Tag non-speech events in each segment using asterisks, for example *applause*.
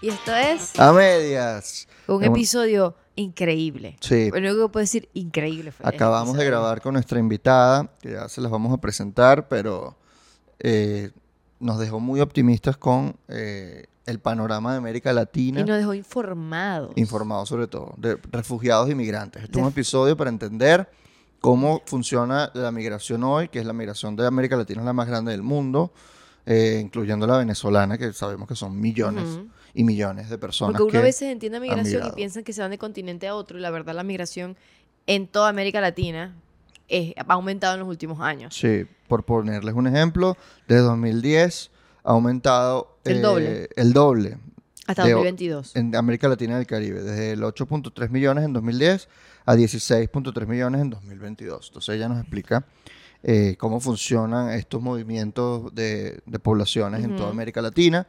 Y esto es A medias. un episodio increíble. Sí. Lo único que puedo decir, increíble fue. este Acabamos de episodio. grabar con nuestra invitada, que ya se las vamos a presentar, pero eh, nos dejó muy optimistas con eh, el panorama de América Latina, Y nos dejó informados. informados sobre todo, de refugiados y migrantes. Este es un De- episodio para entender cómo funciona la migración hoy, que es la migración de América Latina, es la más grande del mundo, eh, incluyendo la venezolana, que sabemos que son millones Ujú. Y millones de personas. Porque uno a veces entiende migración y piensan que se van de continente a otro. Y la verdad, la migración en toda América Latina es- ha aumentado en los últimos años. Sí, por ponerles un ejemplo, desde 2010 ha aumentado El eh, doble. el doble Hasta de- 2022. en América Latina y el Caribe, desde el 8.3 millones en 2010 a 16.3 millones en 2022. Entonces ella nos explica eh, cómo funcionan estos movimientos de, de poblaciones en toda. América Latina.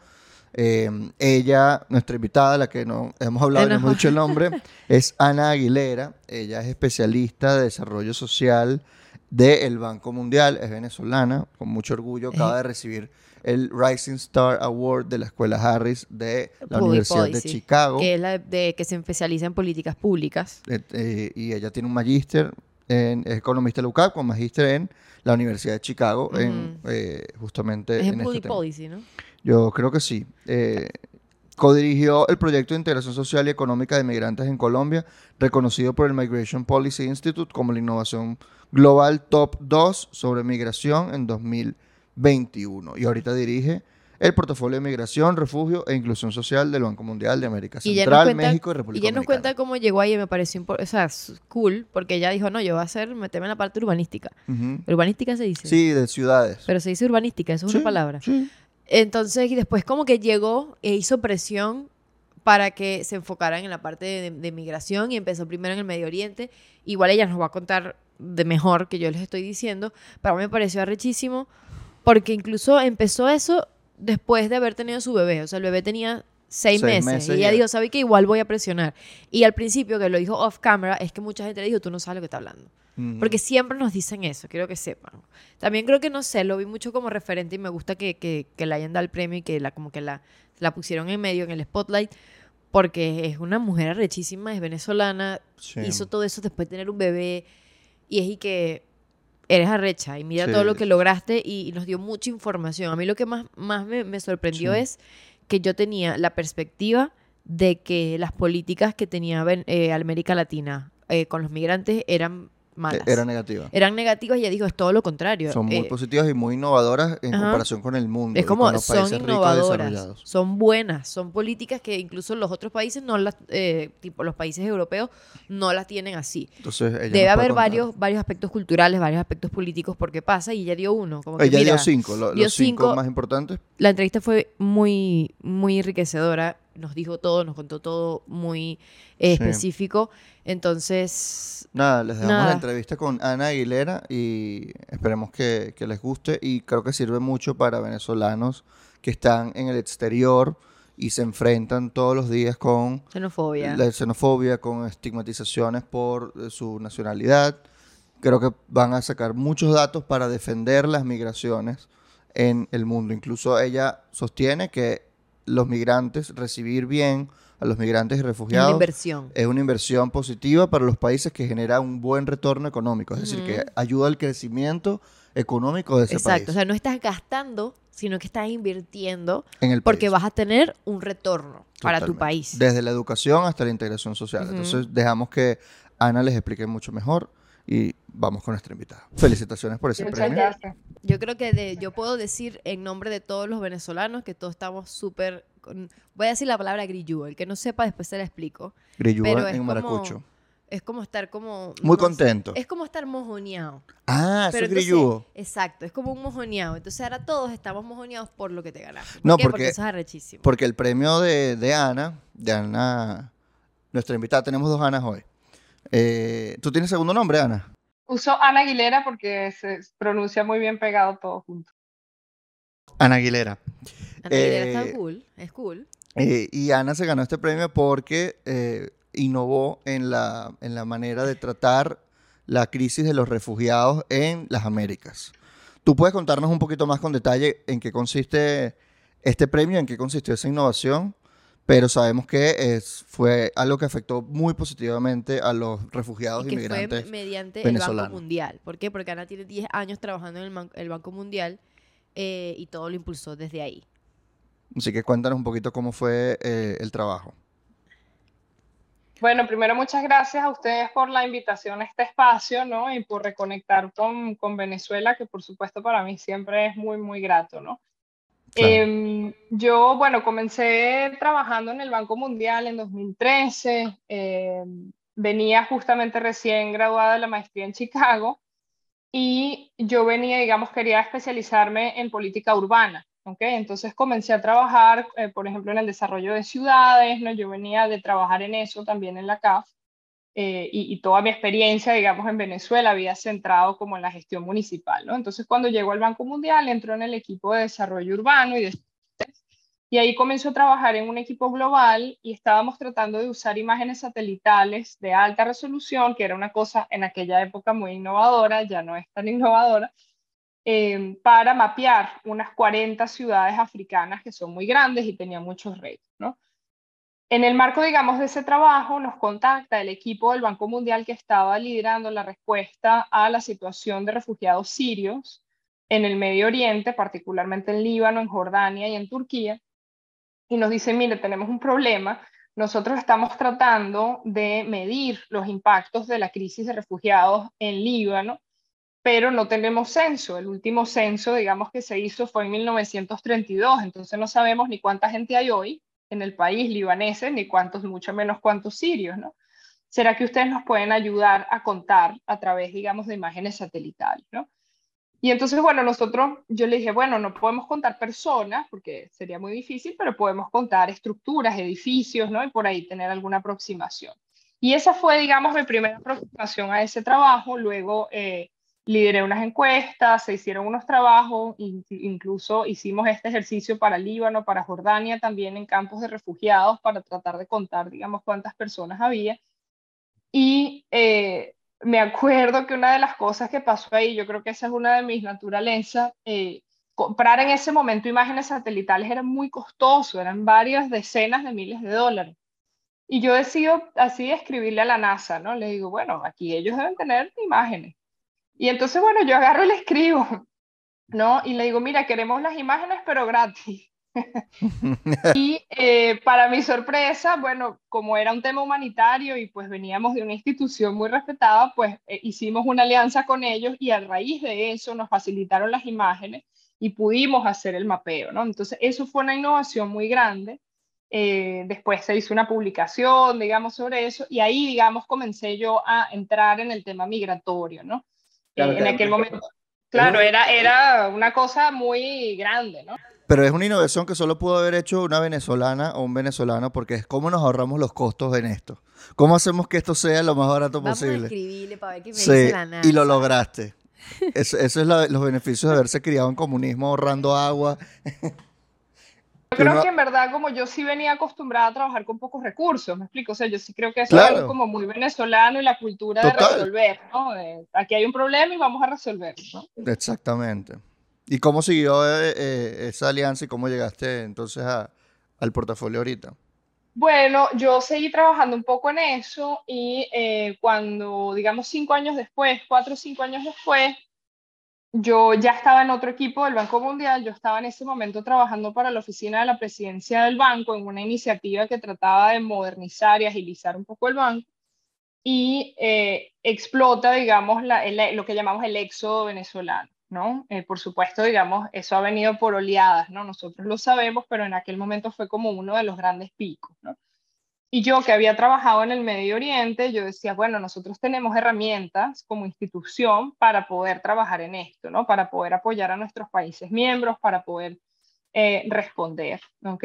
Eh, ella, nuestra invitada, la que no hemos hablado, no hemos dicho el nombre, *laughs* es Ana Aguilera. Ella es especialista de desarrollo social del Banco Mundial, es venezolana, con mucho orgullo, acaba de recibir el Rising Star Award de la Escuela Harris de la Public Universidad de Chicago. Que es la de que se especializa en políticas públicas. Eh, eh, y ella tiene un magíster en es economista de la UCAP con magíster en la Universidad de Chicago, en, eh, justamente Es en en este tema. ¿no? Yo creo que sí. Eh, codirigió el proyecto de integración social y económica de migrantes en Colombia, reconocido por el Migration Policy Institute como la innovación global top 2 sobre migración en 2021. Y ahorita dirige el portafolio de migración, refugio e inclusión social del Banco Mundial de América Y Central, nos cuenta, México y y República ella nos Dominicana. cuenta cómo llegó ahí y me pareció o sea, cool, porque ella dijo, no, yo voy a hacer, meterme en la parte urbanística. Ujú. Urbanística se dice. Sí, de ciudades. Pero se dice urbanística, eso es Sí, una palabra. sí. Entonces, y después como que llegó e hizo presión para que se enfocaran en la parte de, de migración y empezó primero en el Medio Oriente. Igual ella nos va a contar de mejor que yo les estoy diciendo, pero a mí me pareció arrechísimo porque incluso empezó eso después de haber tenido su bebé. O sea, el bebé tenía seis, Seis meses, meses y ella ya. dijo, ¿sabe que Igual voy a presionar. Y al principio, que lo dijo off camera, es que mucha gente le dijo, tú no sabes lo que está hablando. Porque siempre nos dicen eso, quiero que sepan. También creo que, no sé, lo vi mucho como referente y me gusta que, que, que le hayan dado el premio y que la, como que la, la pusieron en medio, en el spotlight, porque es una mujer arrechísima, es venezolana, Sí. hizo todo eso después de tener un bebé y es y que eres arrecha y mira Sí. todo lo que lograste y, y nos dio mucha información. A mí lo que más, más me, me sorprendió Sí. es que yo tenía la perspectiva de que las políticas que tenía eh, América Latina eh, con los migrantes eran malas. Era negativa. eran negativas y ella dijo, es todo lo contrario. Son muy Eh, positivas y muy innovadoras en ajá. comparación con el mundo. es y como con los son países innovadoras, son buenas, son políticas que incluso los otros países no las, eh, tipo los países europeos no las tienen así. Entonces, ella Debe haber contar. varios, varios aspectos culturales, varios aspectos políticos porque pasa y ella dio uno. Como que, Ella mira, dio cinco, lo- dio los cinco, cinco. más importantes. La entrevista fue muy, muy enriquecedora, nos dijo todo, nos contó todo muy eh, Sí. específico. Entonces, Nada, les dejamos Nada. la entrevista con Ana Aguilera y esperemos que, que les guste y creo que sirve mucho para venezolanos que están en el exterior y se enfrentan todos los días con xenofobia. la xenofobia, con estigmatizaciones por eh, su nacionalidad. Creo que van a sacar muchos datos para defender las migraciones en el mundo. Incluso ella sostiene que los migrantes, recibir bien a los migrantes y Es una refugiados, inversión. es una inversión positiva para los países que genera un buen retorno económico. Es decir, que ayuda al crecimiento económico de ese Exacto, o país. sea, no estás gastando, sino que estás invirtiendo en el porque país. vas a tener un retorno para tu país. Desde la educación hasta la integración social. Entonces, dejamos que Ana les explique mucho mejor y vamos con nuestra invitada. Felicitaciones por ese Muchas premio. gracias. Yo creo que de- yo puedo decir en nombre de todos los venezolanos que todos estamos súper... con- Voy a decir la palabra grillú. El que no sepa, después se la explico. Grillúa en como- Maracucho. Es como estar como... Muy no sé, contento. es como estar mojoneado. Ah, Pero es grillúo. Exacto, es como un mojoneado. Entonces ahora todos estamos mojoneados por lo que te ganaste. ¿Por No, qué? porque- eso es arrechísimo. Porque el premio de, de Ana, de Ana, nuestra invitada, tenemos dos Anas hoy. Eh, ¿Tú tienes segundo nombre, Ana? Uso Ana Aguilera porque se pronuncia muy bien pegado todo junto. Ana Aguilera. Ana Aguilera está eh, cool, es cool. Eh, y Ana se ganó este premio porque eh, innovó en la, en la manera de tratar la crisis de los refugiados en las Américas. ¿Tú puedes contarnos un poquito más con detalle en qué consiste este premio, en qué consistió esa innovación pero sabemos que es, fue algo que afectó muy positivamente a los refugiados y que inmigrantes fue mediante el Banco. Mundial. ¿Por qué? Porque Ana tiene 10 años trabajando en el, man- el Banco Mundial eh, y todo lo impulsó desde ahí. Así que cuéntanos un poquito cómo fue eh, el trabajo. Bueno, primero muchas gracias a ustedes por la invitación a este espacio, ¿no? Y por reconectar con, con Venezuela, que por supuesto para mí siempre es muy, muy grato, ¿no? Em, yo, bueno, comencé trabajando en el Banco Mundial en 2013. em, venía justamente recién graduada de la maestría en Chicago y yo venía, digamos, quería especializarme en política urbana. ¿ok? Entonces comencé a trabajar, eh, por ejemplo, en el desarrollo de ciudades, ¿no? Yo venía de trabajar en eso también en la CAF. Eh, y, toda mi experiencia, digamos, en Venezuela había centrado como en la gestión municipal, ¿no? Entonces, cuando llegó al Banco Mundial, entró en el equipo de desarrollo urbano y de ahí comenzó a trabajar en un equipo global y estábamos tratando de usar imágenes satelitales de alta resolución, que era una cosa en aquella época muy innovadora, ya no es tan innovadora, eh, para mapear unas 40 ciudades africanas que son muy grandes y tenían muchos retos, ¿no? En el marco, digamos, de ese trabajo, nos contacta el equipo del Banco Mundial que estaba liderando la respuesta a la situación de refugiados sirios en el Medio Oriente, particularmente en Líbano, en Jordania y en Turquía, y nos dice, mire, tenemos un problema, nosotros estamos tratando de medir los impactos de la crisis de refugiados en Líbano, pero no tenemos censo. El último censo, digamos, que se hizo fue en 1932, entonces no sabemos ni cuánta gente hay hoy en el país libaneses, ni cuántos, mucho menos cuántos sirios, ¿no? ¿Será que ustedes nos pueden ayudar a contar a través, digamos, de imágenes satelitales, ¿no? Y entonces, bueno, nosotros, yo le dije, bueno, no podemos contar personas, porque sería muy difícil, pero podemos contar estructuras, edificios, ¿no? Y por ahí tener alguna aproximación. Y esa fue, digamos, mi primera aproximación a ese trabajo. Luego eh, lideré unas encuestas, se hicieron unos trabajos, in- incluso hicimos este ejercicio para Líbano, para Jordania, también en campos de refugiados, para tratar de contar, digamos, cuántas personas había. Y eh, me acuerdo que una de las cosas que pasó ahí, yo creo que esa es una de mis naturalezas, eh, comprar en ese momento imágenes satelitales era muy costoso, eran varias decenas de miles de dólares. Y yo decido así escribirle a la NASA, ¿no? Le digo, bueno, aquí ellos deben tener imágenes. Y entonces, bueno, yo agarro y le escribo, ¿no? Y le digo, mira, queremos las imágenes, pero gratis. *laughs* Y eh, para mi sorpresa, bueno, como era un tema humanitario y pues veníamos de una institución muy respetada, pues eh, hicimos una alianza con ellos y a raíz de eso nos facilitaron las imágenes y pudimos hacer el mapeo, ¿no? Entonces, eso fue una innovación muy grande. Eh, después se hizo una publicación, digamos, sobre eso y ahí, digamos, comencé yo a entrar en el tema migratorio, ¿no? Claro, en claro. aquel momento. *laughs* Claro, era, era una cosa muy grande, ¿no? Pero es una innovación que solo pudo haber hecho una venezolana o un venezolano porque es cómo nos ahorramos los costos en esto. ¿Cómo hacemos que esto sea lo más barato Vamos a posible? escribirle para ver qué me Sí, dice la NASA. y lo lograste. Eso, eso es la- los beneficios de haberse criado en comunismo ahorrando agua. *laughs* Yo creo que en verdad, como yo sí venía acostumbrada a trabajar con pocos recursos, me explico, o sea, yo sí creo que eso es algo como muy venezolano y la cultura Total. de resolver, ¿no? De, aquí hay un problema y vamos a resolverlo, ¿no? Exactamente. ¿Y cómo siguió eh, eh, esa alianza y cómo llegaste entonces a- al portafolio ahorita? Bueno, yo seguí trabajando un poco en eso y eh, cuando, digamos, cinco años después, cuatro o cinco años después, yo ya estaba en otro equipo del Banco Mundial, yo estaba en ese momento trabajando para la oficina de la presidencia del banco en una iniciativa que trataba de modernizar y agilizar un poco el banco y eh, explota, digamos, lo que llamamos el éxodo venezolano, ¿no? Eh, por supuesto, digamos, eso ha venido por oleadas, ¿no? Nosotros lo sabemos, pero en aquel momento fue como uno de los grandes picos, ¿no? Y yo que había trabajado en el Medio Oriente, yo decía, bueno, nosotros tenemos herramientas como institución para poder trabajar en esto, ¿no? Para poder apoyar a nuestros países miembros, para poder eh, responder, ¿ok?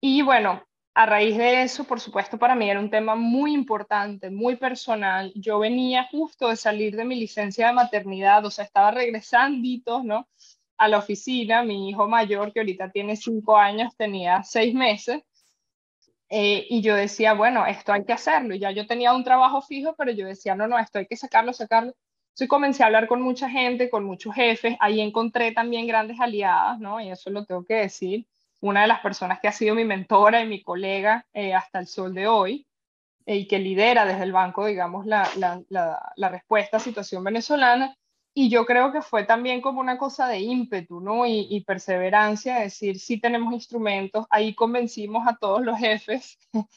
Y bueno, a raíz de eso, por supuesto, para mí era un tema muy importante, muy personal. Yo venía justo de salir de mi licencia de maternidad, o sea, estaba regresandito, ¿no? A la oficina, mi hijo mayor, que ahorita tiene cinco años, tenía seis meses. Eh, y yo decía, bueno, esto hay que hacerlo. Y ya yo tenía un trabajo fijo, pero yo decía, no, no, esto hay que sacarlo, sacarlo. Entonces comencé a hablar con mucha gente, con muchos jefes. Ahí encontré también grandes aliadas, ¿no? Y eso lo tengo que decir. una de las personas que ha sido mi mentora y mi colega eh, hasta el sol de hoy, eh, y que lidera desde el banco, digamos, la, la, la, respuesta a situación venezolana. Y yo creo que fue también como una cosa de ímpetu, ¿no? Y, y perseverancia, decir, sí tenemos instrumentos, ahí convencimos a todos los jefes *laughs*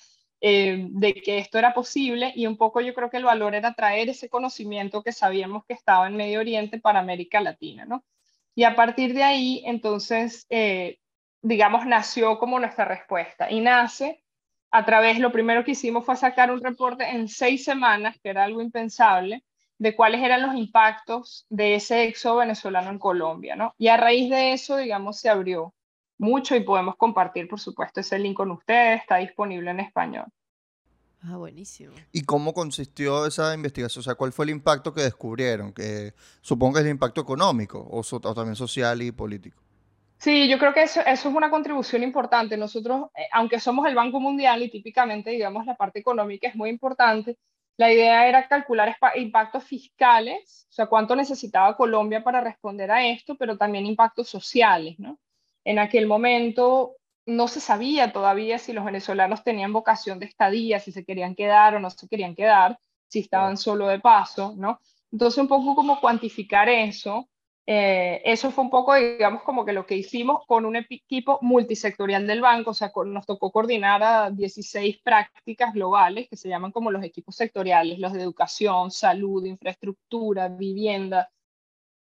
eh, de que esto era posible y un poco yo creo que el valor era traer ese conocimiento que sabíamos que estaba en Medio Oriente para América Latina, ¿no? Y a partir de ahí, entonces, eh, digamos, nació como nuestra respuesta. Y nace a través, lo primero que hicimos fue sacar un reporte en seis semanas, que era algo impensable, de cuáles eran los impactos de ese éxodo venezolano en Colombia, ¿no? Y a raíz de eso, digamos, se abrió mucho y podemos compartir, por supuesto, ese link con ustedes, está disponible en español. Ah, buenísimo. ¿Y cómo consistió esa investigación? O sea, ¿cuál fue el impacto que descubrieron? Que supongo que es el impacto económico o, también social y político. Sí, yo creo que eso, eso es una contribución importante. Nosotros, eh, aunque somos el Banco Mundial y típicamente, digamos, la parte económica es muy importante, la idea era calcular impactos fiscales, o sea, cuánto necesitaba Colombia para responder a esto, pero también impactos sociales, ¿no? En aquel momento no se sabía todavía si los venezolanos tenían vocación de estadía, si se querían quedar o no se querían quedar, si estaban solo de paso, ¿no? Entonces, un poco como cuantificar eso. Eh, eso fue un poco, digamos, como que lo que hicimos con un equipo multisectorial del banco, o sea, nos tocó coordinar a 16 prácticas globales que se llaman como los equipos sectoriales, los de educación, salud, infraestructura, vivienda,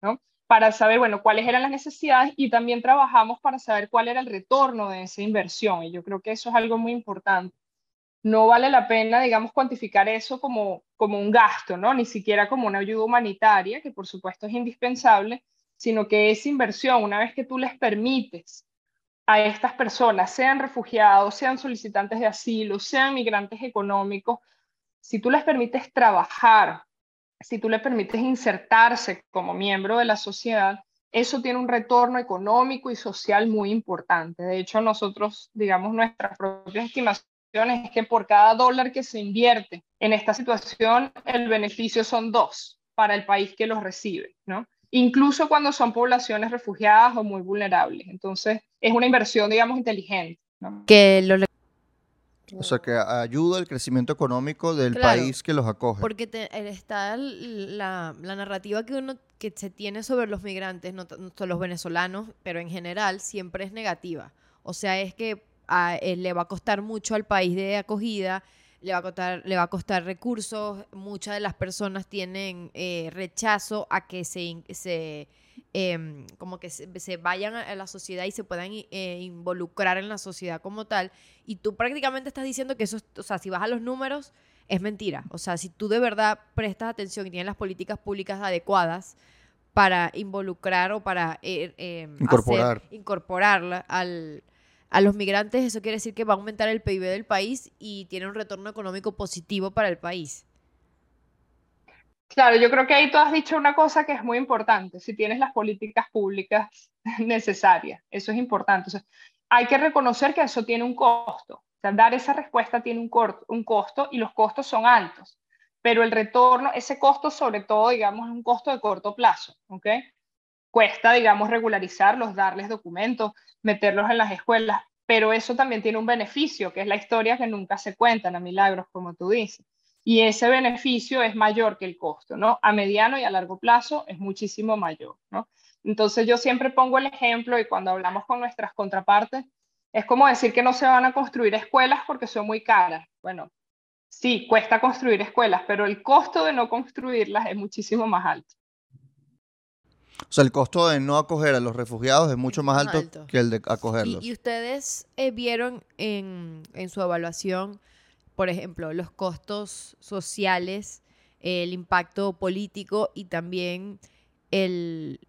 ¿no? para saber, bueno, cuáles eran las necesidades y también trabajamos para saber cuál era el retorno de esa inversión. Y yo creo que eso es algo muy importante. No vale la pena, digamos, cuantificar eso como, como un gasto, ¿no? Ni siquiera como una ayuda humanitaria, que por supuesto es indispensable, sino que esa inversión, una vez que tú les permites a estas personas, sean refugiados, sean solicitantes de asilo, sean migrantes económicos, si tú les permites trabajar si tú le permites insertarse como miembro de la sociedad, eso tiene un retorno económico y social muy importante. De hecho, nosotros, digamos, nuestras propias estimaciones es que por cada dólar que se invierte en esta situación, el beneficio son dos para el país que los recibe, ¿no? Incluso cuando son poblaciones refugiadas o muy vulnerables. Entonces, es una inversión, digamos, inteligente. ¿no? Que lo o sea, que ayuda al crecimiento económico del país que los acoge. Porque está la, narrativa que uno que se tiene sobre los migrantes, no, solo los venezolanos, pero en general, siempre es negativa. O sea, es que a, eh, le va a costar mucho al país de acogida, le va a costar, le va a costar recursos. Muchas de las personas tienen eh, rechazo a que se, se Em, como que se, vayan a, la sociedad y se puedan eh, involucrar en la sociedad como tal. Y tú prácticamente estás diciendo que eso, o sea, si vas a los números, es mentira. O sea, si tú de verdad prestas atención y tienes las políticas públicas adecuadas para involucrar o para eh, incorporar. incorporarla al, a los migrantes, eso quiere decir que va a aumentar el PIB del país y tiene un retorno económico positivo para el país. Claro, yo creo que ahí tú has dicho una cosa que es muy importante, si tienes las políticas públicas *laughs* necesarias, eso es importante. hay que reconocer que eso tiene un costo, dar esa respuesta tiene un, un costo y los costos son altos, pero el retorno, ese costo sobre todo, digamos, es un costo de corto plazo, ¿ok? Cuesta, digamos, regularizarlos, darles documentos, meterlos en las escuelas, pero eso también tiene un beneficio, que es la historia que nunca se cuentan a milagros, como tú dices y ese beneficio es mayor que el costo, ¿no? A mediano y a largo plazo es muchísimo mayor, ¿no? Entonces yo siempre pongo el ejemplo y cuando hablamos con nuestras contrapartes, es como decir que no se van a construir escuelas porque son muy caras. Bueno, sí, cuesta construir escuelas, pero el costo de no construirlas es muchísimo más alto. O sea, el costo de no acoger a los refugiados es mucho más, alto, que el de acogerlos. Y, ustedes eh, vieron en, en su evaluación por ejemplo, los costos sociales, el impacto político y también el,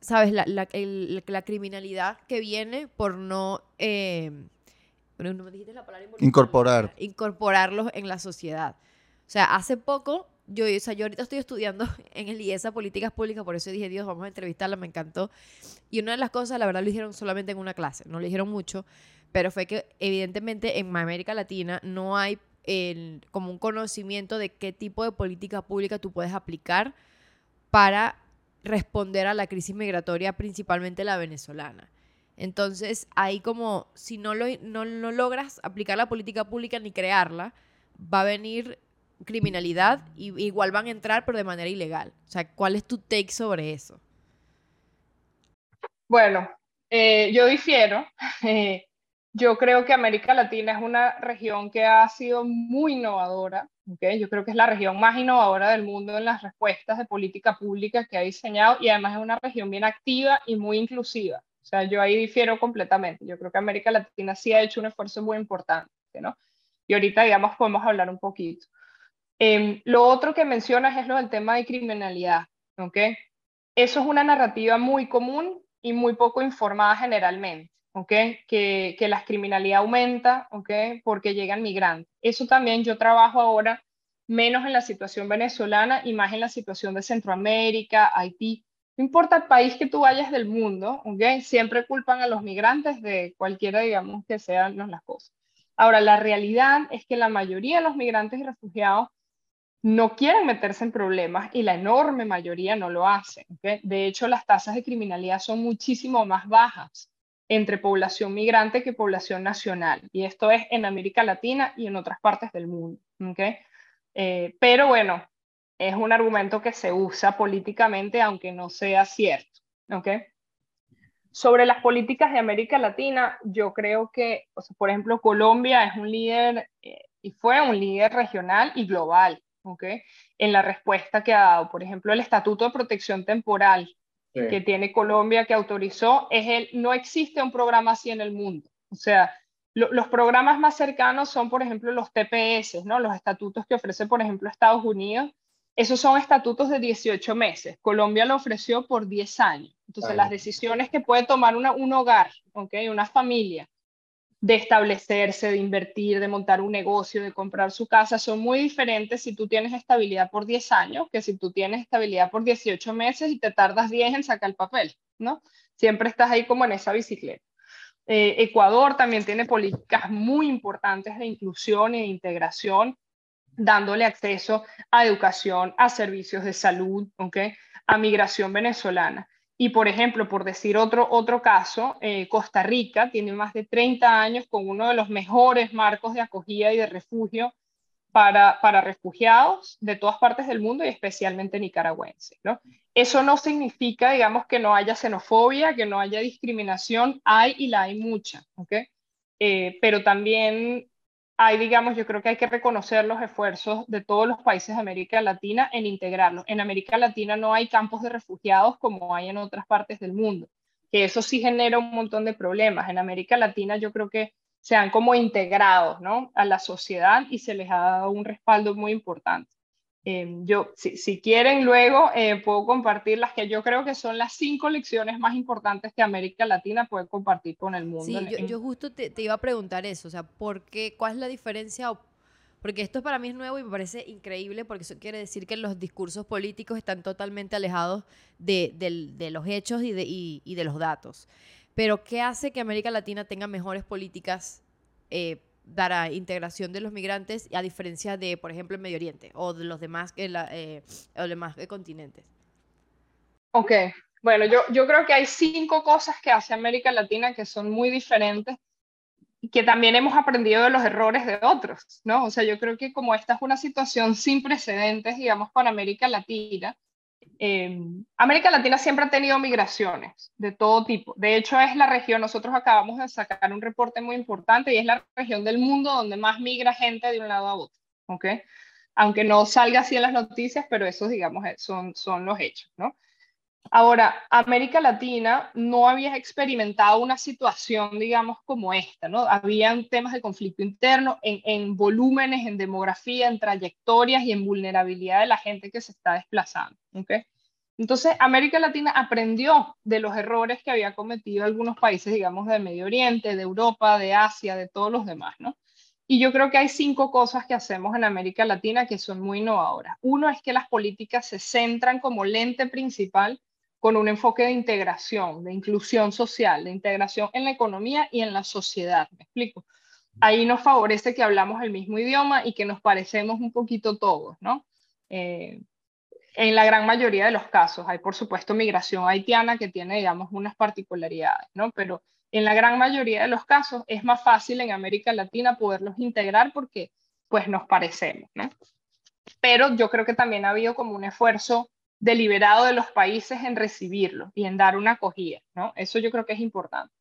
¿sabes? La, la, la criminalidad que viene por no... Eh, no me dijiste la palabra incorporar. Incorporarlos en la sociedad. O sea, hace poco, yo, o sea, yo ahorita estoy estudiando *laughs* en el IESA Políticas Públicas, por eso dije, Dios, vamos a entrevistarla, me encantó. Y una de las cosas, la verdad, lo dijeron solamente en una clase, no lo dijeron mucho, pero fue que evidentemente en América Latina no hay como un conocimiento de qué tipo de política pública tú puedes aplicar para responder a la crisis migratoria, principalmente la venezolana. Entonces, ahí como si no, lo, no, no logras aplicar la política pública ni crearla, va a venir criminalidad y igual van a entrar pero de manera ilegal. O sea, ¿cuál es tu take sobre eso? Bueno, eh, yo difiero. *laughs* Eh, yo creo que América Latina es una región que ha sido muy innovadora. ¿okay? Yo creo que es la región más innovadora del mundo en las respuestas de política pública que ha diseñado y además es una región bien activa y muy inclusiva. O sea, yo ahí difiero completamente. Yo creo que América Latina sí ha hecho un esfuerzo muy importante, ¿no? Y ahorita, digamos, podemos hablar un poquito. Em, lo otro que mencionas es lo del tema de criminalidad, ¿ok? Eso es una narrativa muy común y muy poco informada generalmente, ¿ok? Que, que la criminalidad aumenta, ¿ok? Porque llegan migrantes. Eso también yo trabajo ahora menos en la situación venezolana y más en la situación de Centroamérica, Haití. No importa el país que tú vayas del mundo, ¿ok? Siempre culpan a los migrantes de cualquiera, digamos, que sean las cosas. Ahora, la realidad es que la mayoría de los migrantes y refugiados no quieren meterse en problemas y la enorme mayoría no lo hacen. De hecho, las tasas de criminalidad son muchísimo más bajas entre población migrante que población nacional. Y esto es en América Latina y en otras partes del mundo. Eh, pero bueno, es un argumento que se usa políticamente, aunque no sea cierto. Sobre las políticas de América Latina, yo creo que, por ejemplo, Colombia es un líder eh, y fue un líder regional y global en la respuesta que ha dado. Por ejemplo, el Estatuto de Protección Temporal que tiene Colombia que autorizó, es el, no existe un programa así en el mundo. O sea, los programas más cercanos son, por ejemplo, los TPS, ¿no? los estatutos que ofrece, por ejemplo, Estados Unidos. Esos son estatutos de 18 meses. Colombia lo ofreció por 10 años. Entonces, las decisiones que puede tomar una, un hogar, ¿okay? una familia, de establecerse, de invertir, de montar un negocio, de comprar su casa, son muy diferentes si tú tienes estabilidad por 10 años que si tú tienes estabilidad por 18 meses y te tardas 10 en sacar el papel, ¿no? Siempre estás ahí como en esa bicicleta. Eh, Ecuador también tiene políticas muy importantes de inclusión e integración, dándole acceso a educación, a servicios de salud, ¿okay? a migración venezolana. Y, por ejemplo, por decir otro, otro caso, eh, Costa Rica tiene más de 30 años con uno de los mejores marcos de acogida y de refugio para, para refugiados de todas partes del mundo y especialmente nicaragüenses. ¿no? Eso no significa, digamos, que no haya xenofobia, que no haya discriminación, hay y la hay mucha, ¿okay? Eh, pero también hay, digamos, yo creo que hay que reconocer los esfuerzos de todos los países de América Latina en integrarlos. En América Latina no hay campos de refugiados como hay en otras partes del mundo, que eso sí genera un montón de problemas. En América Latina yo creo que se han como integrado ¿no? a la sociedad y se les ha dado un respaldo muy importante. Em, yo, si, quieren, luego eh, puedo compartir las que yo creo que son las cinco lecciones más importantes que América Latina puede compartir con el mundo. Sí, yo, justo te, iba a preguntar eso, o sea, ¿por qué, ¿cuál es la diferencia? Porque esto para mí es nuevo y me parece increíble porque eso quiere decir que los discursos políticos están totalmente alejados de, los hechos y de, y, de los datos. Pero ¿qué hace que América Latina tenga mejores políticas eh, dará integración de los migrantes a diferencia de, por ejemplo, el Medio Oriente o de los demás, eh, los demás continentes? Ok, bueno, yo, yo creo que hay cinco cosas que hace América Latina que son muy diferentes y que también hemos aprendido de los errores de otros, ¿no? O sea, yo creo que como esta es una situación sin precedentes, digamos, para América Latina, eh, América Latina siempre ha tenido migraciones de todo tipo. De hecho, es la región, nosotros acabamos de sacar un reporte muy importante y es la región del mundo donde más migra gente de un lado a otro. ¿ok? Aunque no salga así en las noticias, pero esos, digamos, eh, son, son los hechos. ¿no? Ahora, América Latina no había experimentado una situación, digamos, como esta, ¿no? Habían temas de conflicto interno en, en, volúmenes, en demografía, en trayectorias y en vulnerabilidad de la gente que se está desplazando, ¿ok? Entonces, América Latina aprendió de los errores que había cometido algunos países, digamos, del Medio Oriente, de Europa, de Asia, de todos los demás, ¿no? Y yo creo que hay cinco cosas que hacemos en América Latina que son muy innovadoras. Uno es que las políticas se centran como lente principal con un enfoque de integración, de inclusión social, de integración en la economía y en la sociedad. ¿Me explico? Ahí nos favorece que hablamos el mismo idioma y que nos parecemos un poquito todos, ¿no? Eh, en la gran mayoría de los casos hay, por supuesto, migración haitiana que tiene, digamos, unas particularidades, ¿no? Pero En la gran mayoría de los casos es más fácil en América Latina poderlos integrar porque pues nos parecemos, ¿no? Pero yo creo que también ha habido como un esfuerzo deliberado de los países en recibirlo y en dar una acogida, ¿no? Eso yo creo que es importante.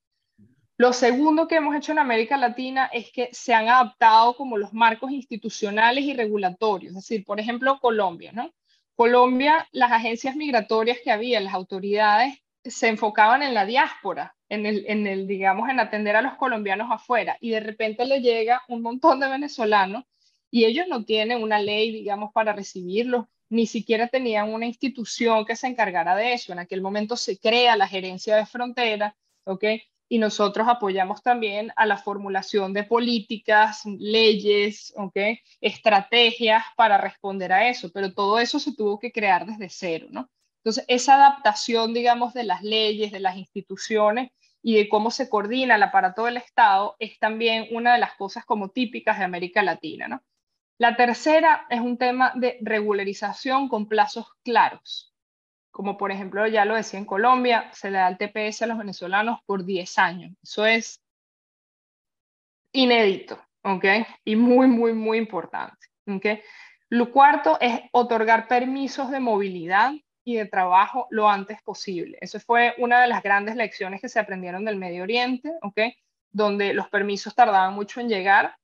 Lo segundo que hemos hecho en América Latina es que se han adaptado como los marcos institucionales y regulatorios, es decir, por ejemplo, Colombia, ¿no? Colombia, las agencias migratorias que había, las autoridades se enfocaban en la diáspora, en el, digamos, en atender a los colombianos afuera, y de repente le llega un montón de venezolanos y ellos no tienen una ley, digamos, para recibirlos, ni siquiera tenían una institución que se encargara de eso. En aquel momento se crea la gerencia de frontera, ¿ok? Y nosotros apoyamos también a la formulación de políticas, leyes, ¿ok? Estrategias para responder a eso, pero todo eso se tuvo que crear desde cero, ¿no? Entonces, esa adaptación, digamos, de las leyes, de las instituciones y de cómo se coordina el aparato del Estado es también una de las cosas como típicas de América Latina, ¿no? La tercera es un tema de regularización con plazos claros, como por ejemplo ya lo decía en Colombia, se le da el TPS a los venezolanos por 10 años. Eso es inédito, ¿ok? Y muy, muy, muy importante. Lo cuarto es otorgar permisos de movilidad y de trabajo lo antes posible. Eso fue una de las grandes lecciones que se aprendieron del Medio Oriente, ¿ok? Donde los permisos tardaban mucho en llegar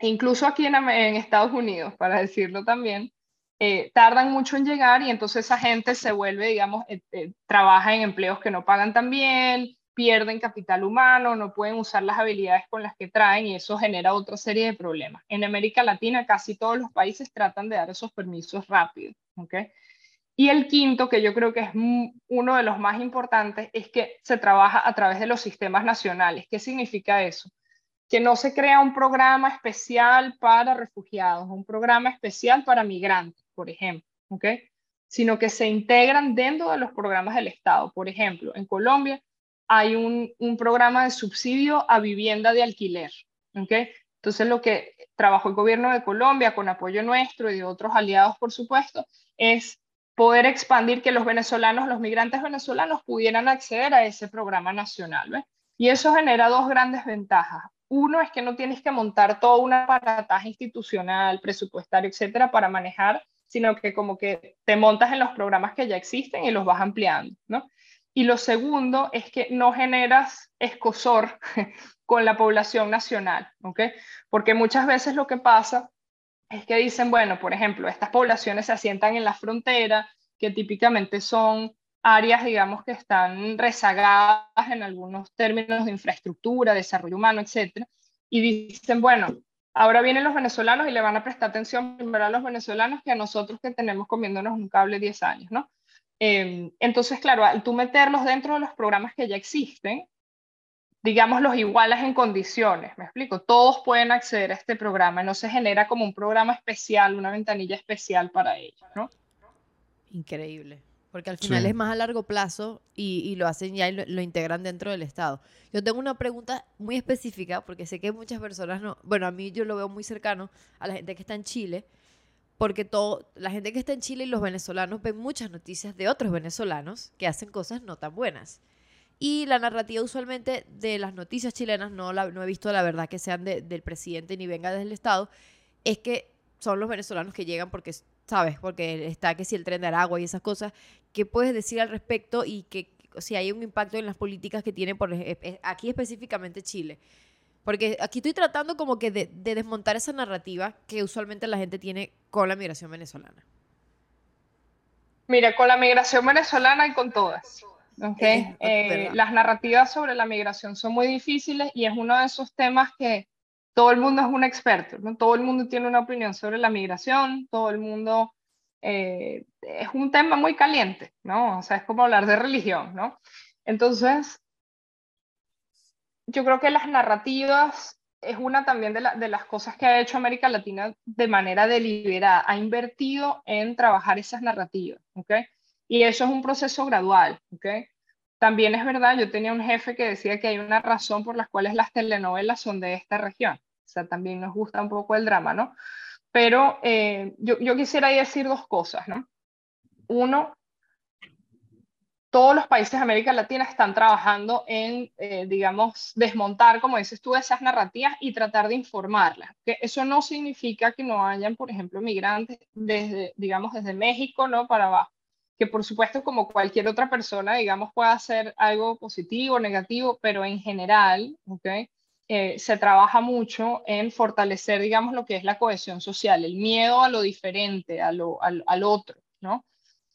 incluso aquí en, Estados Unidos, para decirlo también, eh, tardan mucho en llegar y entonces esa gente se vuelve, digamos, eh, eh, trabaja en empleos que no pagan tan bien, pierden capital humano, no pueden usar las habilidades con las que traen y eso genera otra serie de problemas. En América Latina casi todos los países tratan de dar esos permisos rápidos, ¿ok? Y el quinto, que yo creo que es uno de los más importantes, es que se trabaja a través de los sistemas nacionales. ¿Qué significa eso? Que no se crea un programa especial para refugiados, un programa especial para migrantes, por ejemplo, ¿ok? Sino que se integran dentro de los programas del Estado. Por ejemplo, en Colombia hay un, programa de subsidio a vivienda de alquiler, ¿ok? Entonces, lo que trabajó el gobierno de Colombia con apoyo nuestro y de otros aliados, por supuesto, es poder expandir que los venezolanos, los migrantes venezolanos pudieran acceder a ese programa nacional. ¿ves? Y eso genera dos grandes ventajas. Uno es que no tienes que montar todo un aparataje institucional, presupuestario, etcétera, para manejar, sino que como que te montas en los programas que ya existen y los vas ampliando, ¿no? Y lo segundo es que no generas escosor *laughs* con la población nacional, ¿ok? Porque muchas veces lo que pasa es que dicen, bueno, por ejemplo, estas poblaciones se asientan en la frontera, que típicamente son áreas, digamos, que están rezagadas en algunos términos de infraestructura, desarrollo humano, etcétera, y dicen, bueno, ahora vienen los venezolanos y le van a prestar atención primero a los venezolanos que a nosotros que tenemos comiéndonos un cable 10 años, ¿no? Em, entonces, claro, al tú meterlos dentro de los programas que ya existen, digamos, los igualas en condiciones, me explico, todos pueden acceder a este programa, no se genera como un programa especial, una ventanilla especial para ellos, ¿no? Increíble. Porque al final es más a largo plazo y, lo hacen ya y lo, integran dentro del Estado. Yo tengo una pregunta muy específica, porque sé que muchas personas no. Bueno, a mí yo lo veo muy cercano a la gente que está en Chile, porque todo, la gente que está en Chile y los venezolanos ven muchas noticias de otros venezolanos que hacen cosas no tan buenas. Y la narrativa usualmente de las noticias chilenas, no, la, no he visto la verdad que sean del presidente ni venga desde el Estado, es que son los venezolanos que llegan porque ¿sabes? Porque está que si el tren de Aragua y esas cosas, ¿qué puedes decir al respecto y que si hay un impacto en las políticas que tiene por, aquí específicamente Chile? Porque aquí estoy tratando como que de, desmontar esa narrativa que usualmente la gente tiene con la migración venezolana. Mira, con la migración venezolana y con todas. Okay. Eh, las narrativas sobre la migración son muy difíciles y es uno de esos temas que todo el mundo es un experto, ¿no? Todo el mundo tiene una opinión sobre la migración, todo el mundo eh, es un tema muy caliente, ¿no? O sea, es como hablar de religión, ¿no? Entonces, yo creo que las narrativas es una también de, de, las cosas que ha hecho América Latina de manera deliberada, ha invertido en trabajar esas narrativas, ¿ok? Y eso es un proceso gradual, ¿ok? También es verdad, yo tenía un jefe que decía que hay una razón por las cuales las telenovelas son de esta región. O sea, también nos gusta un poco el drama, ¿no? Pero eh, yo, yo, quisiera decir dos cosas, ¿no? Uno, todos los países de América Latina están trabajando en, eh, digamos, desmontar, como dices tú, esas narrativas y tratar de informarlas. Que eso no significa que no hayan, por ejemplo, migrantes desde, digamos, desde México, ¿no? Para abajo. Que por supuesto, como cualquier otra persona, digamos, puede hacer algo positivo, negativo, pero en general, ¿ok? Eh, se trabaja mucho en fortalecer, digamos, lo que es la cohesión social, el miedo a lo diferente, a lo, al, al otro, ¿no?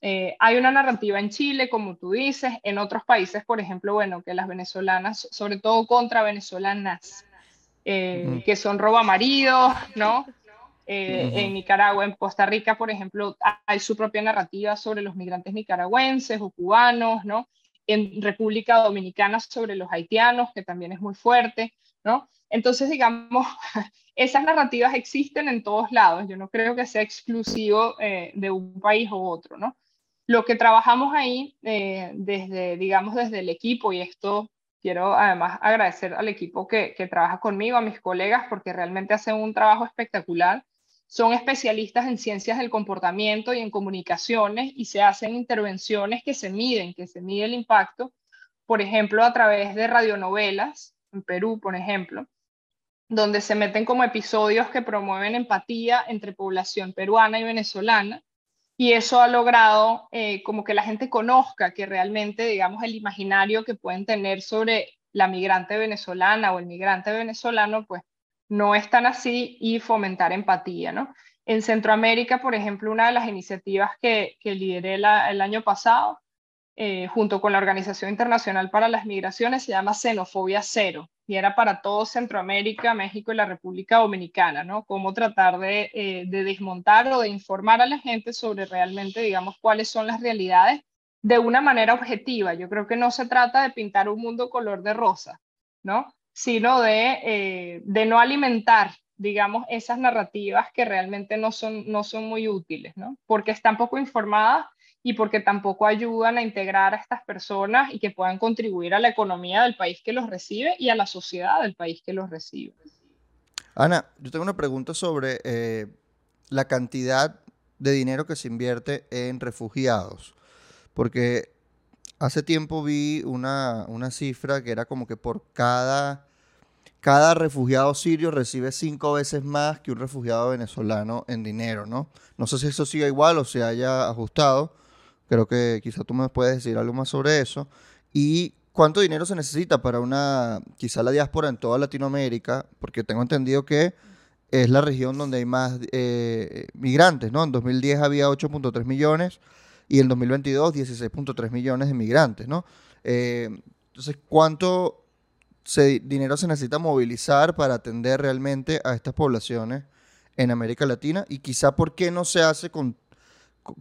Eh, hay una narrativa en Chile, como tú dices, en otros países, por ejemplo, bueno, que las venezolanas, sobre todo contra venezolanas, eh, que son roba maridos, ¿no? Eh, en Nicaragua, en Costa Rica, por ejemplo, hay su propia narrativa sobre los migrantes nicaragüenses o cubanos, ¿no? En República Dominicana sobre los haitianos, que también es muy fuerte, ¿no? Entonces, digamos, *laughs* esas narrativas existen en todos lados. Yo no creo que sea exclusivo de un país u otro, ¿no? Lo que trabajamos ahí eh, desde, digamos, desde el equipo, y esto quiero además agradecer al equipo que, que trabaja conmigo, a mis colegas, porque realmente hacen un trabajo espectacular. Son especialistas en ciencias del comportamiento y en comunicaciones y se hacen intervenciones que se miden, que se mide el impacto, por ejemplo, a través de radionovelas, en Perú, por ejemplo, donde se meten como episodios que promueven empatía entre población peruana y venezolana y eso ha logrado eh, como que la gente conozca que realmente, digamos, el imaginario que pueden tener sobre la migrante venezolana o el migrante venezolano, pues no es tan así y fomentar empatía, ¿no? En Centroamérica, por ejemplo, una de las iniciativas que, que lideré el año pasado, eh, junto con la Organización Internacional para las Migraciones, se llama Xenofobia Cero y era para todo Centroamérica, México y la República Dominicana, ¿no? Cómo tratar de, eh, de, desmontar o de informar a la gente sobre realmente, digamos, cuáles son las realidades de una manera objetiva. Yo creo que no se trata de pintar un mundo color de rosa, ¿no? Sino de, eh, de no alimentar, digamos, esas narrativas que realmente no son, no son muy útiles, ¿no? Porque están poco informadas y porque tampoco ayudan a integrar a estas personas y que puedan contribuir a la economía del país que los recibe y a la sociedad del país que los recibe. Ana, yo tengo una pregunta sobre eh, la cantidad de dinero que se invierte en refugiados, porque hace tiempo vi una, una cifra que era como que por cada, cada refugiado sirio recibe cinco veces más que un refugiado venezolano en dinero, ¿no? No sé si eso sigue igual o se haya ajustado, Creo que quizá tú me puedes decir algo más sobre eso. ¿Y cuánto dinero se necesita para una, quizá la diáspora en toda Latinoamérica? Porque tengo entendido que es la región donde hay más eh, migrantes, ¿no? En 2010 había 8.3 millones y en 2022 16.3 millones de migrantes, ¿no? Eh, entonces, ¿cuánto dinero se necesita movilizar para atender realmente a estas poblaciones en América Latina? Y quizá, ¿por qué no se hace con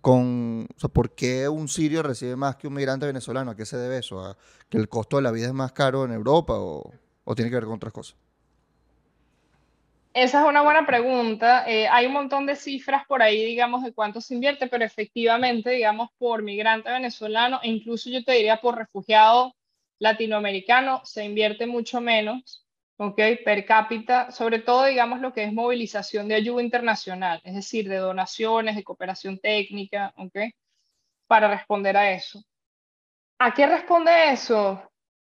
con, o sea, ¿por qué un sirio recibe más que un migrante venezolano? ¿A qué se debe eso? ¿A que el costo de la vida es más caro en Europa o, o tiene que ver con otras cosas? Esa es una buena pregunta. Eh, hay un montón de cifras por ahí, digamos, de cuánto se invierte, pero efectivamente, digamos, por migrante venezolano, e incluso yo te diría por refugiado latinoamericano, se invierte mucho menos ¿ok? Per cápita, sobre todo, digamos, lo que es movilización de ayuda internacional, es decir, de donaciones, de cooperación técnica, ¿ok? Para responder a eso. ¿A qué responde eso?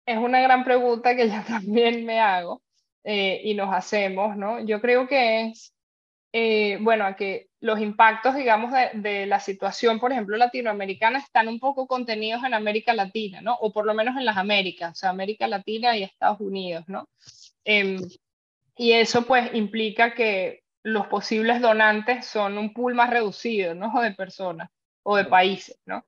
Es una gran pregunta que *laughs* yo también me hago eh, y nos hacemos, ¿no? Yo creo que es, eh, bueno, a que los impactos, digamos, de, la situación, por ejemplo, latinoamericana, están un poco contenidos en América Latina, ¿no? O por lo menos en las Américas, o sea, América Latina y Estados Unidos, ¿no? Em, y eso pues implica que los posibles donantes son un pool más reducido, ¿no? De personas o de países, ¿no?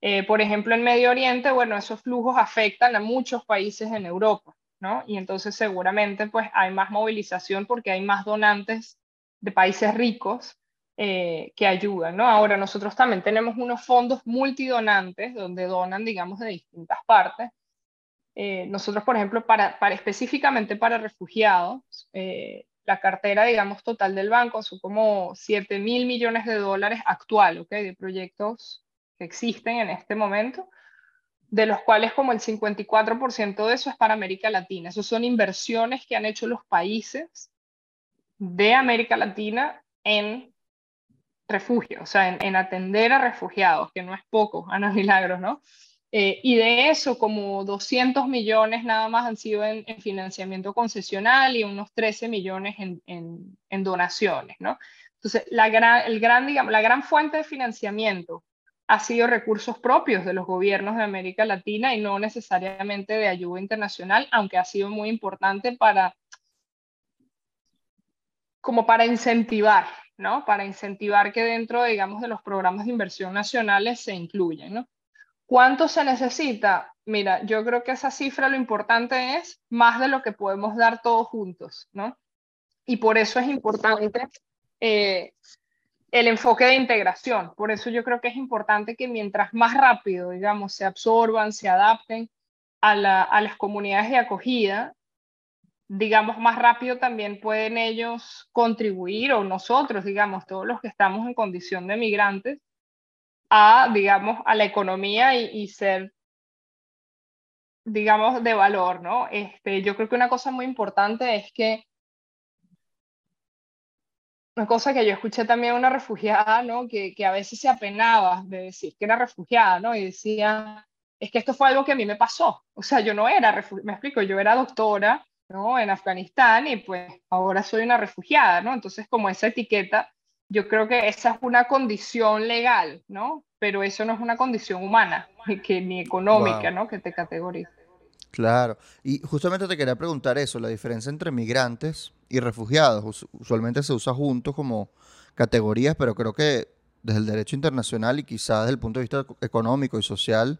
Eh, por ejemplo, en Medio Oriente, bueno, esos flujos afectan a muchos países en Europa, ¿no? Y entonces seguramente pues hay más movilización porque hay más donantes de países ricos eh, que ayudan, ¿no? Ahora nosotros también tenemos unos fondos multidonantes donde donan, digamos, de distintas partes eh, nosotros, por ejemplo, para, específicamente para refugiados, eh, la cartera, digamos, total del banco son como 7 mil millones de dólares actual, ¿ok? De proyectos que existen en este momento, de los cuales como el 54% de eso es para América Latina. Esos son inversiones que han hecho los países de América Latina en refugio, o sea, en, en atender a refugiados, que no es poco, *laughs* Ana Milagros, ¿no? Eh, y de eso, como 200 millones nada más han sido en, financiamiento concesional y unos 13 millones en, donaciones, ¿no? Entonces, el gran, digamos, la gran fuente de financiamiento ha sido recursos propios de los gobiernos de América Latina y no necesariamente de ayuda internacional, aunque ha sido muy importante para, como para incentivar, ¿no? Para incentivar que dentro, digamos, de los programas de inversión nacionales se incluyan, ¿no? ¿Cuánto se necesita? Mira, yo creo que esa cifra lo importante es más de lo que podemos dar todos juntos, ¿no? Y por eso es importante eh, el enfoque de integración. Por eso yo creo que es importante que mientras más rápido, digamos, se absorban, se adapten a, las comunidades de acogida, digamos, más rápido también pueden ellos contribuir, o nosotros, digamos, todos los que estamos en condición de migrantes, a, digamos, a la economía y, ser, digamos, de valor, ¿no? Este, yo creo que una cosa muy importante es que una cosa que yo escuché también a una refugiada, ¿no? Que, que, a veces se apenaba de decir que era refugiada, ¿no? Y decía, es que esto fue algo que a mí me pasó. O sea, yo no era refugiada, me explico, yo era doctora, ¿no? En Afganistán y pues ahora soy una refugiada, ¿no? Entonces, como esa etiqueta, yo creo que esa es una condición legal, ¿no? Pero eso no es una condición humana, que, ni económica, ¿no? Que te categoriza. Claro, y justamente te quería preguntar eso, la diferencia entre migrantes y refugiados. Usualmente se usa juntos como categorías, pero creo que desde el derecho internacional y quizás desde el punto de vista económico y social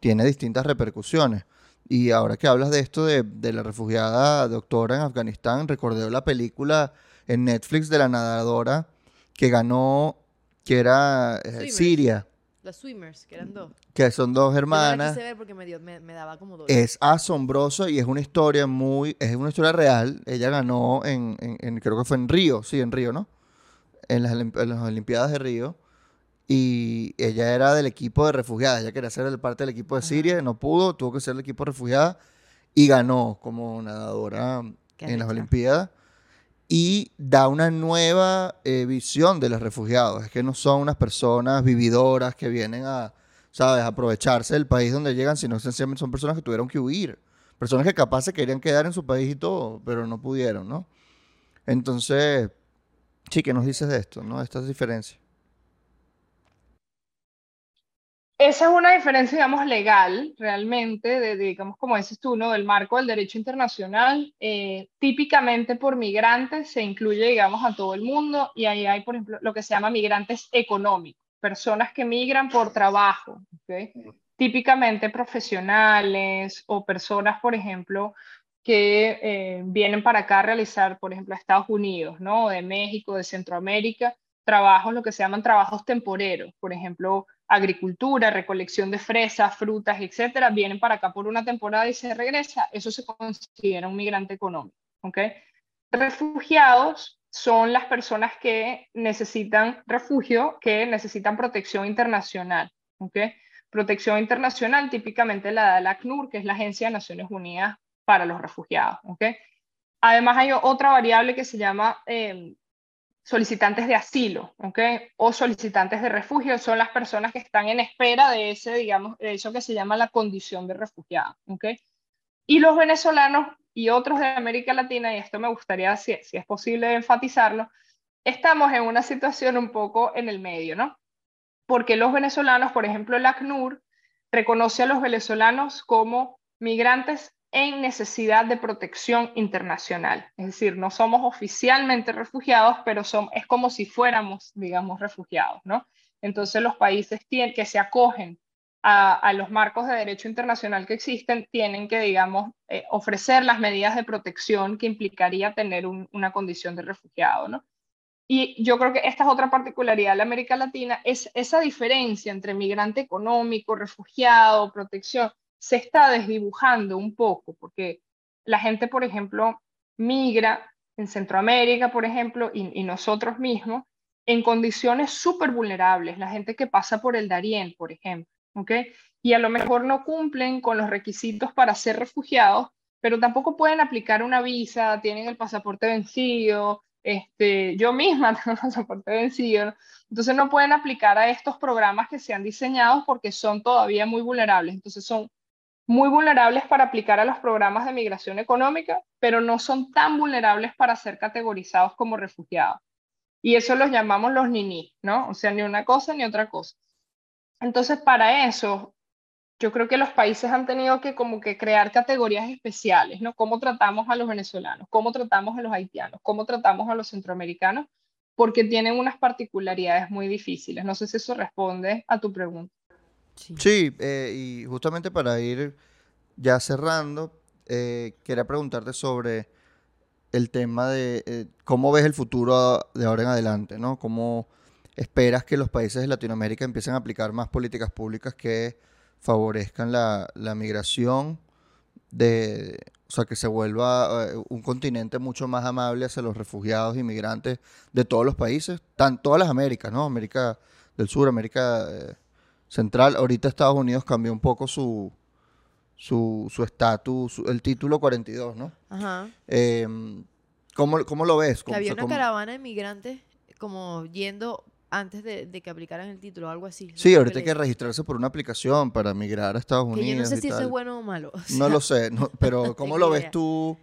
tiene distintas repercusiones. Y ahora que hablas de esto de, la refugiada doctora en Afganistán, recordé la película en Netflix de la nadadora que ganó, que era eh, Siria. Las Swimmers, que eran dos. Que son dos hermanas. ver porque me, daba como Es asombroso y es una historia muy. Es una historia real. Ella ganó en, creo que fue en Río, sí, en Río, ¿no? En las, en las Olimpiadas de Río. Y ella era del equipo de refugiadas. Ella quería ser parte del equipo de Siria, no pudo, tuvo que ser el equipo de refugiadas y ganó como nadadora en las Olimpiadas y da una nueva eh, visión de los refugiados. Es que no son unas personas vividoras que vienen a, ¿sabes?, aprovecharse del país donde llegan, sino sencillamente son personas que tuvieron que huir. Personas que capaz se querían quedar en su país y todo, pero no pudieron, ¿no? Entonces, sí, ¿qué nos dices de esto, no? Estas diferencias. Esa es una diferencia, digamos, legal, realmente, de, digamos, como dices tú, ¿no? Del marco del derecho internacional. Eh, típicamente por migrantes se incluye, digamos, a todo el mundo y ahí hay, por ejemplo, lo que se llama migrantes económicos, personas que migran por trabajo. Típicamente profesionales o personas, por ejemplo, que eh, vienen para acá a realizar, por ejemplo, a Estados Unidos, ¿no? De México, de Centroamérica, trabajos, lo que se llaman trabajos temporeros, por ejemplo, agricultura, recolección de fresas, frutas, etcétera, vienen para acá por una temporada y se regresa, eso se considera un migrante económico. ¿okay? Refugiados son las personas que necesitan refugio, que necesitan protección internacional. ¿okay? Protección internacional típicamente la da la ACNUR, que es la Agencia de Naciones Unidas para los Refugiados. ¿okay? Además hay otra variable que se llama eh, solicitantes de asilo, ¿ok? O solicitantes de refugio, son las personas que están en espera de ese, digamos, eso que se llama la condición de refugiado, ¿ok? Y los venezolanos y otros de América Latina, y esto me gustaría, si, si es posible enfatizarlo, estamos en una situación un poco en el medio, ¿no? Porque los venezolanos, por ejemplo, el ACNUR reconoce a los venezolanos como migrantes en necesidad de protección internacional. Es decir, no somos oficialmente refugiados, pero son, es como si fuéramos, digamos, refugiados, ¿no? Entonces los países tienen, que se acogen a, los marcos de derecho internacional que existen tienen que, digamos, eh, ofrecer las medidas de protección que implicaría tener una condición de refugiado, ¿no? Y yo creo que esta es otra particularidad de la América Latina, es esa diferencia entre migrante económico, refugiado, protección, se está desdibujando un poco, porque la gente, por ejemplo, migra en Centroamérica, por ejemplo, y, nosotros mismos, en condiciones súper vulnerables, la gente que pasa por el Darién, por ejemplo, ¿ok? Y a lo mejor no cumplen con los requisitos para ser refugiados, pero tampoco pueden aplicar una visa, tienen el pasaporte vencido, Este, yo misma *laughs* tengo pasaporte vencido. Entonces no pueden aplicar a estos programas que se han diseñado porque son todavía muy vulnerables. Entonces son muy vulnerables para aplicar a los programas de migración económica, pero no son tan vulnerables para ser categorizados como refugiados. Y eso los llamamos los NINI, ¿no? O sea, ni una cosa ni otra cosa. Entonces, para eso, yo creo que los países han tenido que como que crear categorías especiales, ¿no? Cómo tratamos a los venezolanos, cómo tratamos a los haitianos, cómo tratamos a los centroamericanos, porque tienen unas particularidades muy difíciles. No sé si eso responde a tu pregunta. Sí, eh, y justamente para ir ya cerrando, eh, quería preguntarte sobre el tema de eh, cómo ves el futuro de ahora en adelante, ¿no? ¿Cómo esperas que los países de Latinoamérica empiecen a aplicar más políticas públicas que favorezcan la, migración, de, o sea, que se vuelva un continente mucho más amable hacia los refugiados y migrantes de todos los países, tan, todas las Américas, ¿no? América del Sur, América Central. Ahorita Estados Unidos cambió un poco su su estatus, el título 42, ¿no? Ajá. Em, ¿cómo, lo ves? Que había una caravana de migrantes como yendo antes de, que aplicaran el título, algo así. Sí, ahorita hay que registrarse por una aplicación para migrar a Estados Unidos. yo no sé si eso es bueno o malo. No lo sé, *laughs* pero ¿cómo lo ves tú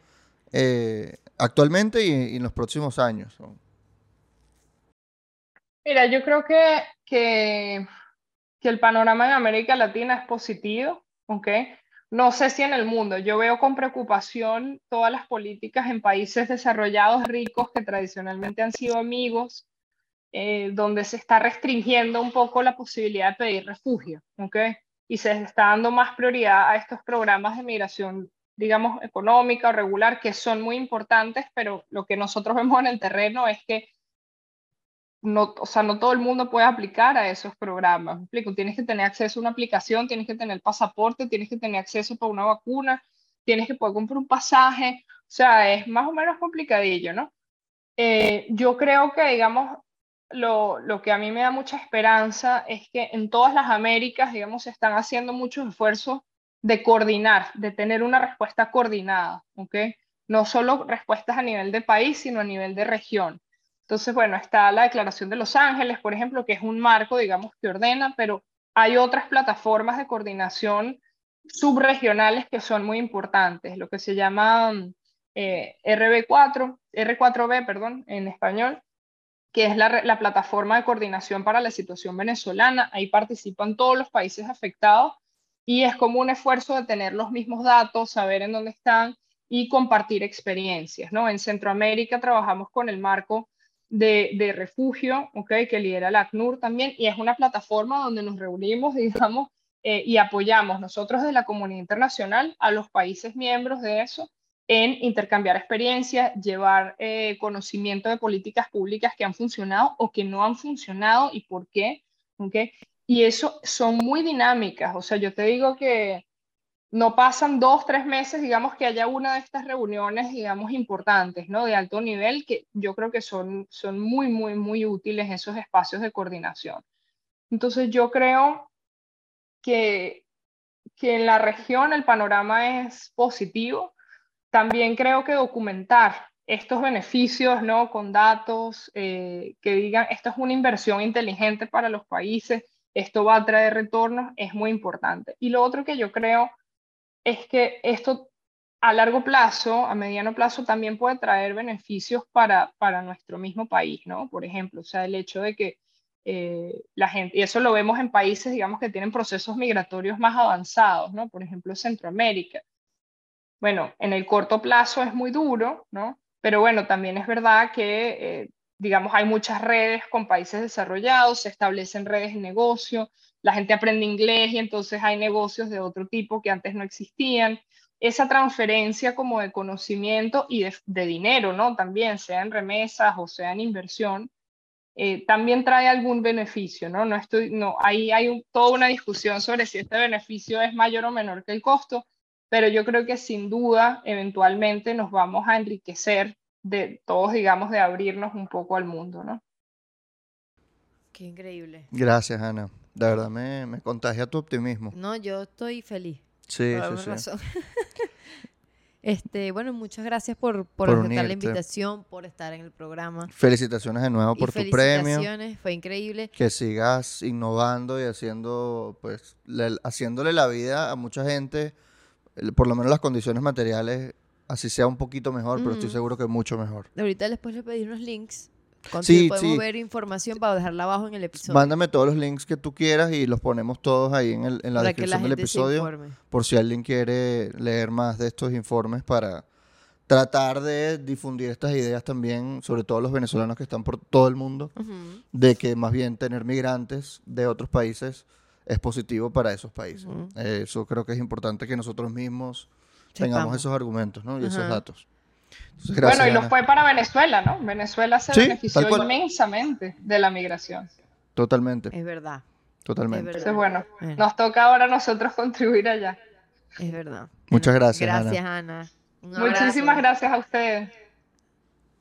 eh, actualmente y, en los próximos años? Mira, yo creo que, que que el panorama en América Latina es positivo, ¿ok? No sé si en el mundo. Yo veo con preocupación todas las políticas en países desarrollados ricos que tradicionalmente han sido amigos, eh, donde se está restringiendo un poco la posibilidad de pedir refugio, ¿ok? Y se está dando más prioridad a estos programas de migración, digamos, económica o regular, que son muy importantes, pero lo que nosotros *laughs* vemos en el terreno es que no, o sea, no todo el mundo puede aplicar a esos programas. ¿Me explico? Tienes que tener acceso a una aplicación, tienes que tener pasaporte, tienes que tener acceso para una vacuna, tienes que poder comprar un pasaje. O sea, es más o menos complicadillo, ¿no? Eh, yo creo que, digamos, lo, lo, que a mí me da mucha esperanza es que en todas las Américas, digamos, se están haciendo muchos esfuerzos de coordinar, de tener una respuesta coordinada, ¿ok? No solo respuestas a nivel de país, sino a nivel de región. Entonces, bueno, está la Declaración de Los Ángeles, por ejemplo, que es un marco, digamos, que ordena, pero hay otras plataformas de coordinación subregionales que son muy importantes, lo que se llama eh, RB4, R4B, perdón, en español, que es la, la, plataforma de coordinación para la situación venezolana. Ahí participan todos los países afectados y es como un esfuerzo de tener los mismos datos, saber en dónde están y compartir experiencias. ¿no? En Centroamérica trabajamos con el marco de, refugio, ¿okay? que lidera la ACNUR también, y es una plataforma donde nos reunimos, *laughs* digamos, eh, y apoyamos nosotros de la comunidad internacional a los países miembros de eso en intercambiar experiencias, llevar eh, conocimiento de políticas públicas que han funcionado o que no han funcionado y por qué. ¿okay? Y eso son muy dinámicas. O sea, yo te digo que no pasan dos, tres meses, digamos, que haya una de estas reuniones, digamos, importantes, ¿no? De alto nivel, que yo creo que son, son muy, muy, muy útiles esos espacios de coordinación. Entonces, yo creo que, que en la región el panorama es positivo. También creo que documentar estos beneficios, ¿no? Con datos eh, que digan, esto es una inversión inteligente para los países, esto va a traer retornos, es muy importante. Y lo otro que yo creo es que esto a largo plazo, a mediano plazo, también puede traer beneficios para, para nuestro mismo país, ¿no? Por ejemplo, o sea, el hecho de que eh, la gente, y eso lo vemos en países, digamos, que tienen procesos migratorios más avanzados, ¿no? Por ejemplo, Centroamérica. Bueno, en el corto plazo es muy duro, ¿no? Pero bueno, también es verdad que, eh, digamos, hay muchas redes con países desarrollados, se establecen redes de negocio, la gente aprende inglés y entonces hay negocios de otro tipo que antes no existían. Esa transferencia como de conocimiento y de, dinero, ¿no? También, sea en remesas o sea en inversión, eh, también trae algún beneficio, ¿no? No estoy, no, ahí hay toda una discusión sobre si este beneficio es mayor o menor que el costo, pero yo creo que sin duda, eventualmente nos vamos a enriquecer de todos, digamos, de abrirnos un poco al mundo, ¿no? Qué increíble. Gracias, Ana. De verdad me, me contagia tu optimismo. No, yo estoy feliz. Sí, sí, sí. *laughs* Este, bueno, muchas gracias por, por, Por aceptar la invitación, por estar en el programa. Felicitaciones de nuevo Y por tu premio. felicitaciones, fue increíble. Que sigas innovando y haciendo, pues, le- haciéndole la vida a mucha gente, por lo menos las condiciones materiales, así sea un poquito mejor, pero estoy seguro que mucho mejor. Ahorita después le pedí unos links. Con Sí, podemos sí. ver información para dejarla abajo en el episodio. Mándame todos los links que tú quieras y los ponemos todos ahí en, el- en la para que la descripción del episodio. por si alguien quiere leer más de estos informes para tratar de difundir estas ideas también, sobre todo los venezolanos que están por todo el mundo, Ujú. de que más bien tener migrantes de otros países es positivo para esos países. Ujú. Eh, Eso creo que es importante que nosotros mismos tengamos esos argumentos ¿no? y esos Ajá. datos. Entonces, gracias, bueno, y lo Ana. fue para Venezuela, ¿no? Venezuela se Sí, benefició inmensamente de la migración. Totalmente, Es verdad, totalmente. verdad. Entonces, bueno, Bueno. nos toca ahora a nosotros contribuir allá. es verdad. Muchas gracias, Ana. Gracias, Ana. Muchísimas gracias a ustedes.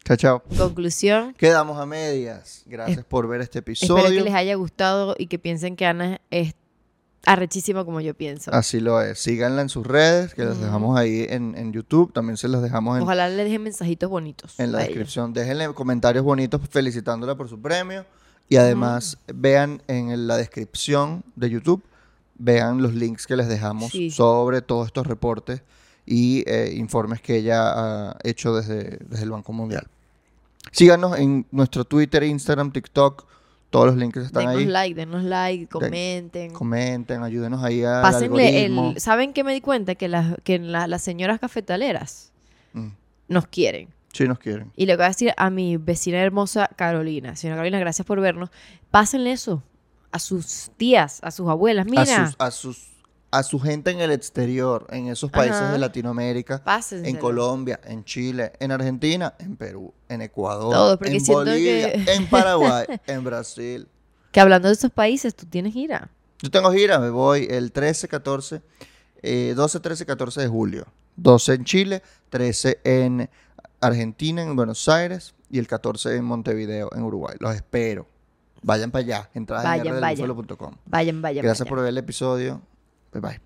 Chao, chao. Conclusión. Quedamos a medias. Gracias por ver este Espero episodio. que les haya gustado y que piensen que Ana es arrechísima como yo pienso. Así lo es. Síganla en sus redes, que las Ujú. dejamos ahí en, en YouTube. También se las dejamos en, Ojalá le dejen mensajitos bonitos. en la descripción. Déjenle comentarios bonitos felicitándola por su premio. Y además vean en la descripción de YouTube, vean los links que les dejamos Sí. sobre todos estos reportes y eh, informes que ella ha hecho desde, desde el Banco Mundial. Síganos en nuestro Twitter, Instagram, TikTok. Todos los links están Denos ahí. like, denos like, comenten. Comenten, ayúdenos ahí al Pásenle el... ¿Saben qué me di cuenta? Que, las, que la- las señoras cafetaleras Mm, nos quieren. Sí nos quieren. Y le voy a decir a mi vecina hermosa Carolina. Señora Carolina, gracias por vernos. Pásenle eso a sus tías, a sus abuelas. Mira, a sus, a sus a su gente en el exterior, en esos países Ajá. de Latinoamérica, pásenselo. en Colombia, en Chile, en Argentina, en Perú, en Ecuador, Todo, en Bolivia, que- *laughs* en Paraguay, en Brasil. Que hablando de esos países, tú tienes gira. Yo tengo gira, me voy el 13, 14, eh, 12, 13, 14 de julio. 12 en Chile, 13 en Argentina, en Buenos Aires y el 14 en Montevideo, en Uruguay. Los espero. Vayan para allá. Entradas Vayan, en vayan. Vayan, vayan. Gracias vayan. por ver el episodio. Bye bye.